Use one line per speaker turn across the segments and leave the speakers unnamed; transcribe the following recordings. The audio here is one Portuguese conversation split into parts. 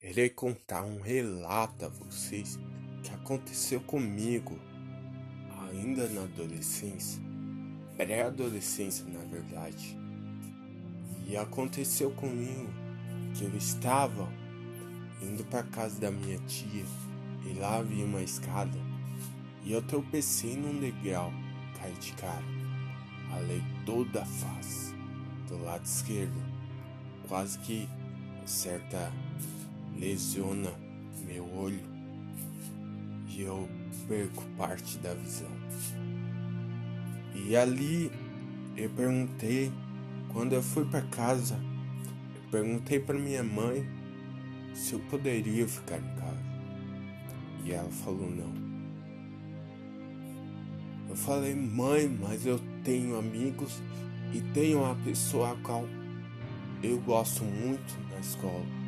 Irei contar um relato a vocês que aconteceu comigo ainda na adolescência, pré-adolescência na verdade. E aconteceu comigo que eu estava indo para casa da minha tia e lá vi uma escada e eu tropecei num degrau, caí de cara, alei toda a face do lado esquerdo, quase que certa lesiona meu olho e eu perco parte da visão. E ali eu perguntei, quando eu fui para casa, eu perguntei para minha mãe se eu poderia ficar em casa. E ela falou não. Eu falei, mãe, mas eu tenho amigos e tenho uma pessoa a qual eu gosto muito na escola.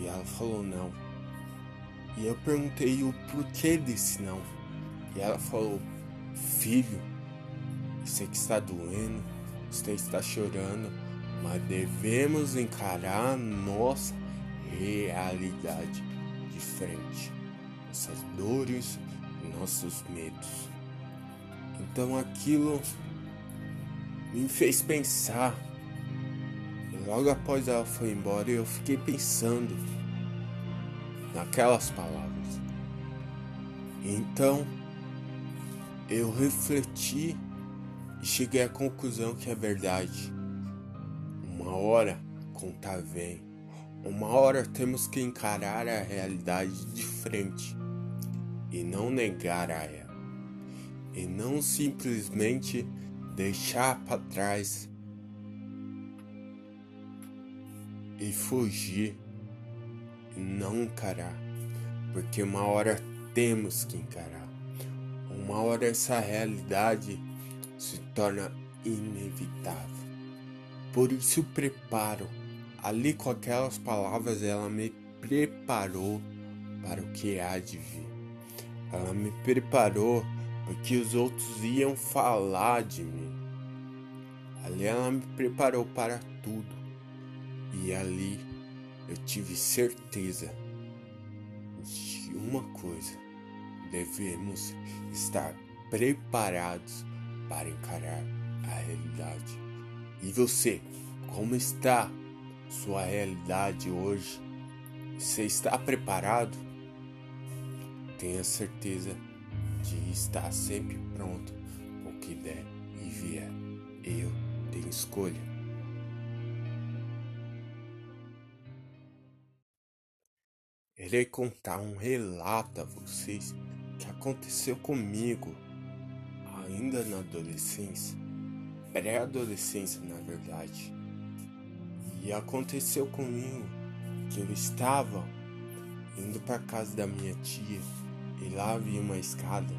E ela falou não. E eu perguntei o porquê desse não. E ela falou, filho, sei que está doendo, você está chorando, mas devemos encarar nossa realidade de frente, nossas dores nossos medos. Então aquilo me fez pensar. Logo após ela foi embora, eu fiquei pensando naquelas palavras. Então eu refleti e cheguei à conclusão que é verdade. Uma hora contar vem. Uma hora temos que encarar a realidade de frente e não negar a ela. E não simplesmente deixar para trás e fugir não encarar, porque uma hora temos que encarar. Uma hora essa realidade se torna inevitável. Por isso preparo. Ali com aquelas palavras ela me preparou para o que há de vir. Ela me preparou porque os outros iam falar de mim. Ali ela me preparou para tudo. E ali eu tive certeza de uma coisa: devemos estar preparados para encarar a realidade. E você, como está sua realidade hoje? Você está preparado? Tenha certeza de estar sempre pronto o que der e vier. Eu tenho escolha. Irei contar um relato a vocês que aconteceu comigo ainda na adolescência, pré-adolescência na verdade. E aconteceu comigo que eu estava indo para casa da minha tia e lá vi uma escada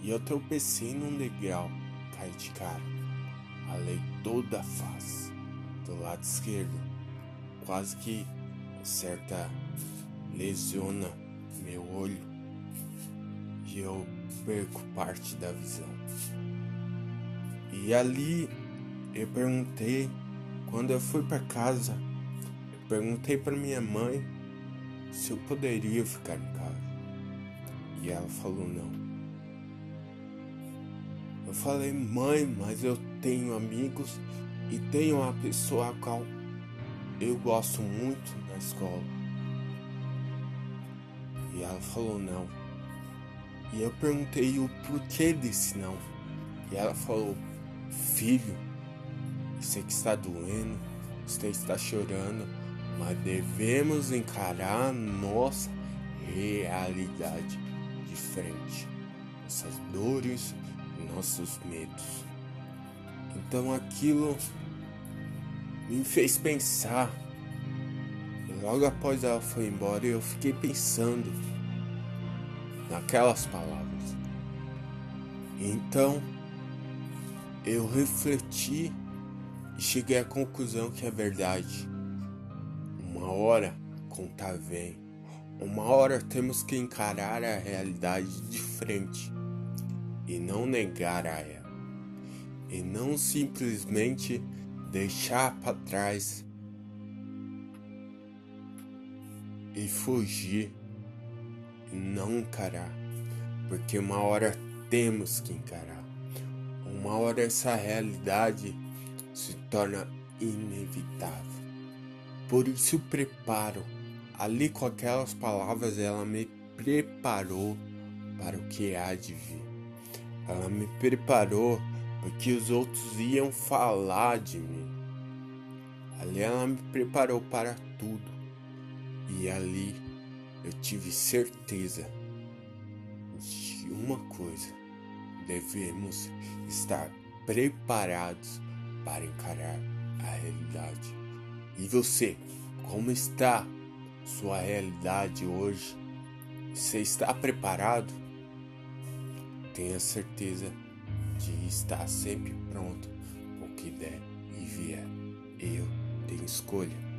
e eu tropecei num degrau, caí de cara, alei toda a face do lado esquerdo, quase que certa lesiona meu olho e eu perco parte da visão. E ali eu perguntei, quando eu fui para casa, eu perguntei para minha mãe se eu poderia ficar em casa. E ela falou não. Eu falei, mãe, mas eu tenho amigos e tenho uma pessoa a qual eu gosto muito na escola. E ela falou não. E eu perguntei o porquê desse não. E ela falou, filho, sei que está doendo, você está chorando, mas devemos encarar nossa realidade de frente, nossas dores nossos medos. Então aquilo me fez pensar. Logo após ela foi embora, eu fiquei pensando naquelas palavras. Então eu refleti e cheguei à conclusão que é verdade. Uma hora contar vem. Uma hora temos que encarar a realidade de frente e não negar a ela. E não simplesmente deixar para trás e fugir não encarar, porque uma hora temos que encarar. Uma hora essa realidade se torna inevitável. Por isso preparo. Ali com aquelas palavras ela me preparou para o que há de vir. Ela me preparou porque os outros iam falar de mim. Ali ela me preparou para tudo. E ali eu tive certeza de uma coisa: devemos estar preparados para encarar a realidade. E você, como está sua realidade hoje? Você está preparado? Tenha certeza de estar sempre pronto o que der e vier. Eu tenho escolha.